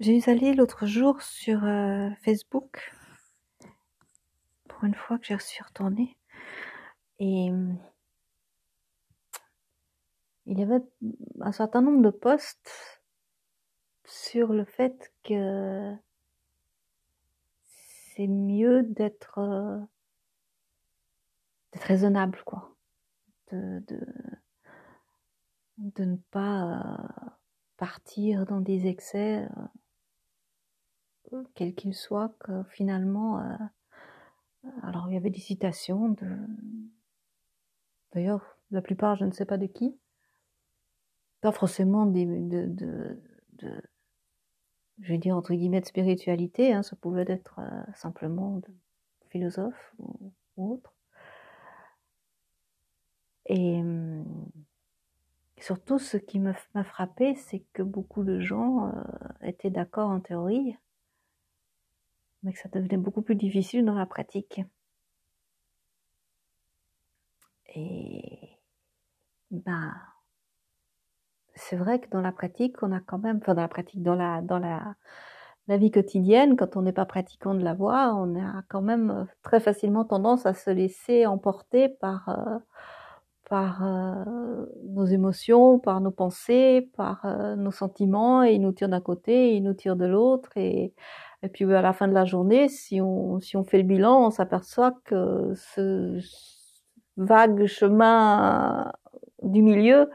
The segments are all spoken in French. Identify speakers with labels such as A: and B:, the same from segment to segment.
A: J'ai allé l'autre jour sur euh, Facebook, pour une fois que j'ai suis retournée, et il y avait un certain nombre de posts sur le fait que c'est mieux d'être euh, raisonnable, quoi, de, de, de ne pas euh, partir dans des excès, euh, quels qu'ils soient, que finalement, alors il y avait des citations de, d'ailleurs, la plupart, je ne sais pas de qui, pas forcément de, je vais dire entre guillemets de spiritualité, hein, ça pouvait être euh, simplement de philosophe ou, autre. Et surtout, ce qui m'a frappé, c'est que beaucoup de gens euh, étaient d'accord en théorie, mais que ça devenait beaucoup plus difficile dans la pratique. Et ben, c'est vrai que dans la pratique, on a quand même, enfin dans la pratique, dans la, dans la, la vie quotidienne, quand on n'est pas pratiquant de la voix, on a quand même euh, très facilement tendance à se laisser emporter par, euh, par euh, nos émotions, par nos pensées, par nos sentiments, et ils nous tirent d'un côté, ils nous tirent de l'autre, et, et puis à la fin de la journée, si on, si on fait le bilan, on s'aperçoit que ce vague chemin du milieu,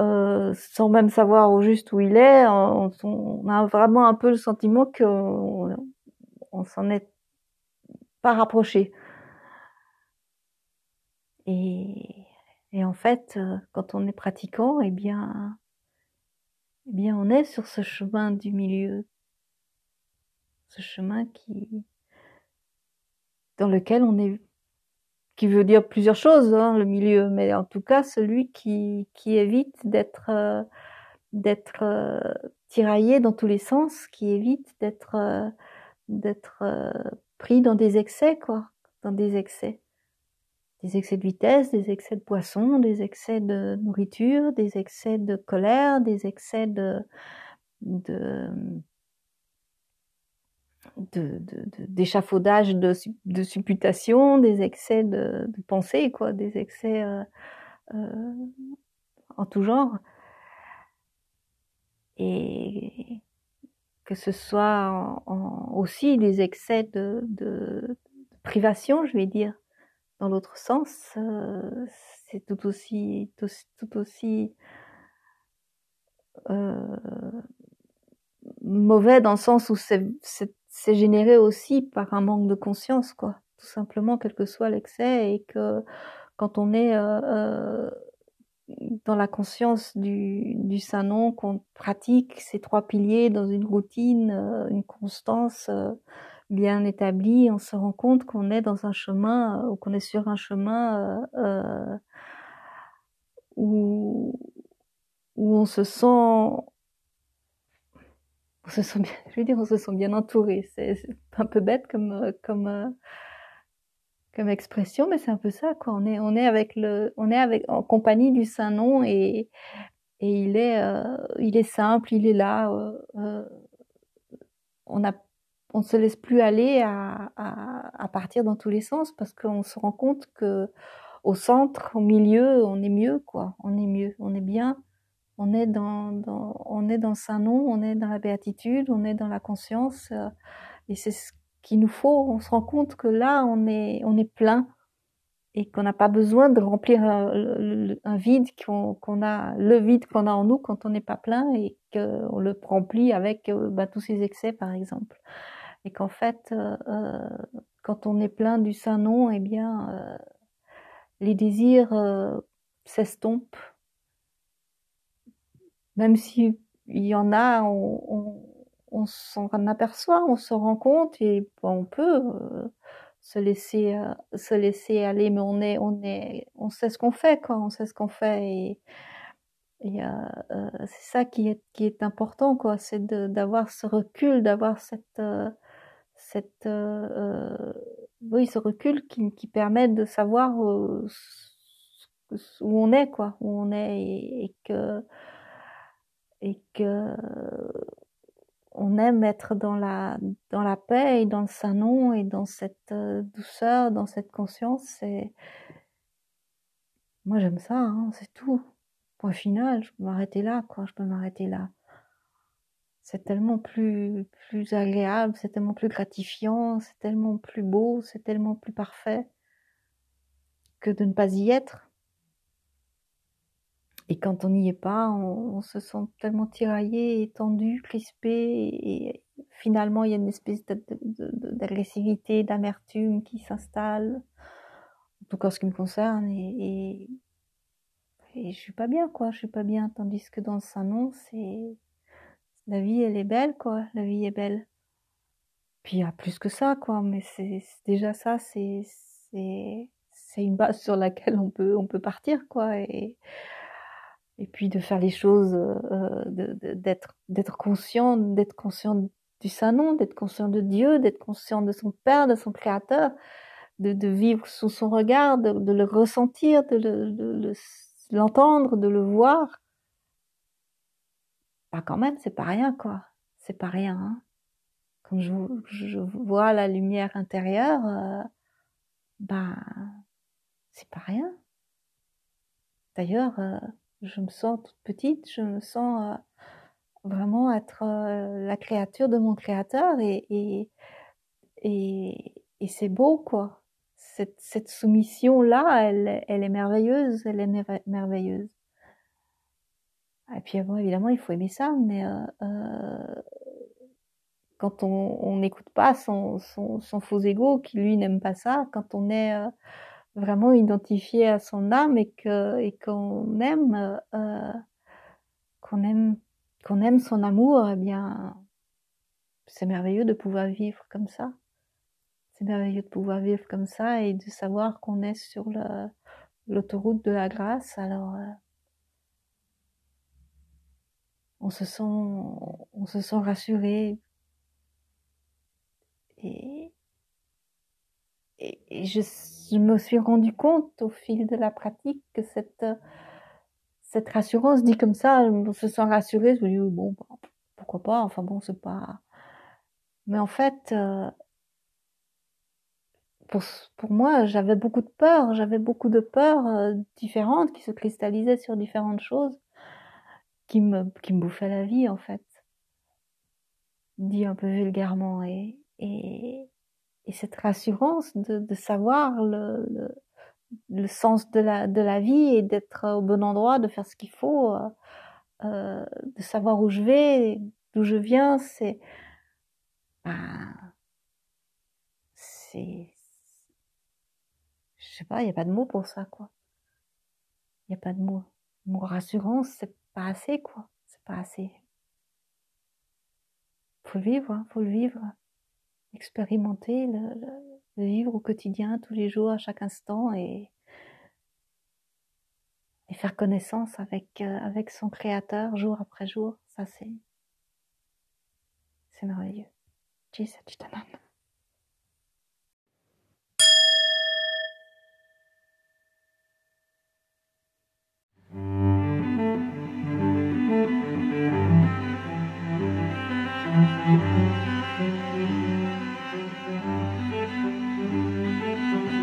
A: euh, sans même savoir au juste où il est, on, a vraiment un peu le sentiment qu'on on, s'en est pas rapproché. Et, et, en fait, quand on est pratiquant, eh bien, eh bien, on est sur ce chemin du milieu, ce chemin qui, dans lequel on est qui veut dire plusieurs choses, hein, le milieu, mais en tout cas celui qui, qui évite d'être euh, d'être euh, tiraillé dans tous les sens, qui évite d'être euh, d'être pris dans des excès, quoi, dans des excès, des excès de vitesse, des excès de poisson, des excès de nourriture, des excès de colère, des excès de de d'échafaudage, de, de, de, supputation, des excès de, de pensée, quoi, des excès euh, euh, en tout genre. Et que ce soit en, aussi des excès de, de, privation, je vais dire, dans l'autre sens, euh, c'est tout aussi, tout, tout aussi euh, mauvais dans le sens où c'est c'est généré aussi par un manque de conscience, quoi. Tout simplement, quel que soit l'excès, et que quand on est euh, euh dans la conscience du, du Saint-Nom, qu'on pratique ces trois piliers dans une routine, euh, une constance euh, bien établie, on se rend compte qu'on est dans un chemin, ou qu'on est sur un chemin où, où on se sent on se sent bien, je veux dire, on se sent bien entouré. C'est un peu bête comme, euh, comme, euh, comme expression, mais c'est un peu ça, quoi. On est, on est avec le, on est avec, en compagnie du Saint-Nom et, et il est, euh, il est simple, il est là. Euh, on a, on se laisse plus aller à, à, à partir dans tous les sens parce qu'on se rend compte que au centre, au milieu, on est mieux, quoi. On est mieux, on est bien on est dans, dans, on est dans Saint Nom, on est dans la béatitude, on est dans la conscience, euh, et c'est ce qu'il nous faut. On se rend compte que là, on est, on est plein et qu'on n'a pas besoin de remplir un, un vide qu'on a, le vide qu'on a en nous quand on n'est pas plein et qu'on le remplit avec euh, bah, tous ces excès, par exemple. Et qu'en fait, euh, euh, quand on est plein du Saint Nom, eh bien, euh, les désirs s'estompent même s'il y en a, on, on, on s'en aperçoit, on se rend compte et on peut euh, se laisser euh, se laisser aller, mais on est on est on sait ce qu'on fait quoi, on sait ce qu'on fait et, et euh, euh c'est ça qui est qui est important quoi, c'est d'avoir ce recul, d'avoir cette euh, cette oui ce recul qui, qui permet de savoir où on est quoi, où on est et, et que et que on aime être dans la dans la paix et dans le saint et dans cette euh, douceur, dans cette conscience. Et moi j'aime ça, hein, c'est tout. Point final, je peux m'arrêter là, quoi. Je peux m'arrêter là. C'est tellement plus agréable, c'est tellement plus gratifiant, c'est tellement plus beau, c'est tellement plus parfait que de ne pas y être. Et quand on n'y est pas, on, se sent tellement tiraillé, tendu, crispé, et, finalement il y a une espèce d'agressivité, d'amertume qui s'installe, en tout cas ce qui me concerne, et, et, je suis pas bien, quoi, je suis pas bien, tandis que dans le Saint-Nom, c'est... La vie, elle est belle, quoi, la vie est belle. Puis il y a plus que ça, quoi, mais c'est déjà ça, c'est c'est une base sur laquelle on peut on peut partir, quoi, et et puis de faire les choses, euh, d'être d'être conscient, d'être conscient du Saint-Nom, d'être conscient de Dieu, d'être conscient de son Père, de son Créateur, de, de vivre sous son regard, de, de le ressentir, de l'entendre, de, le voir. Bah quand même, c'est pas rien, quoi. C'est pas rien. Hein. Quand je, je, vois la lumière intérieure, euh, bah c'est pas rien. D'ailleurs, euh, je me sens toute petite, je me sens euh, vraiment être euh, la créature de mon créateur et, et, et, c'est beau quoi. Cette, cette soumission-là, elle, elle est merveilleuse, elle est merveilleuse. Et puis évidemment, il faut aimer ça, mais euh, quand on n'écoute pas son, son, son, faux ego, qui lui n'aime pas ça, quand on est vraiment identifié à son âme et que et qu'on aime euh, qu'on aime qu'on aime son amour eh bien c'est merveilleux de pouvoir vivre comme ça. C'est merveilleux de pouvoir vivre comme ça et de savoir qu'on est sur le l'autoroute de la grâce. Alors euh, on se sent on se sent rassuré et et, je, je, me suis rendu compte au fil de la pratique que cette, cette rassurance dit comme ça, on se sent rassuré, je me dis, bon, bah, pourquoi pas, enfin bon, c'est pas... Mais en fait, euh, pour, pour moi, j'avais beaucoup de peur, j'avais beaucoup de peurs euh, différentes qui se cristallisaient sur différentes choses, qui me, qui me bouffaient la vie, en fait. Dit un peu vulgairement. Et, et, et cette rassurance de, de savoir le, le, le, sens de la, de la vie et d'être au bon endroit, de faire ce qu'il faut, euh, euh de savoir où je vais, d'où je viens, c'est, ben, c'est, je sais pas, il n'y a pas de mots pour ça, quoi. Il n'y a pas de mots. Mon rassurance, c'est pas assez, quoi. C'est pas assez. Faut le vivre, hein, faut le vivre expérimenter, le, vivre au quotidien, tous les jours, à chaque instant, et, faire connaissance avec, euh, avec son créateur jour après jour. Ça, c'est, merveilleux.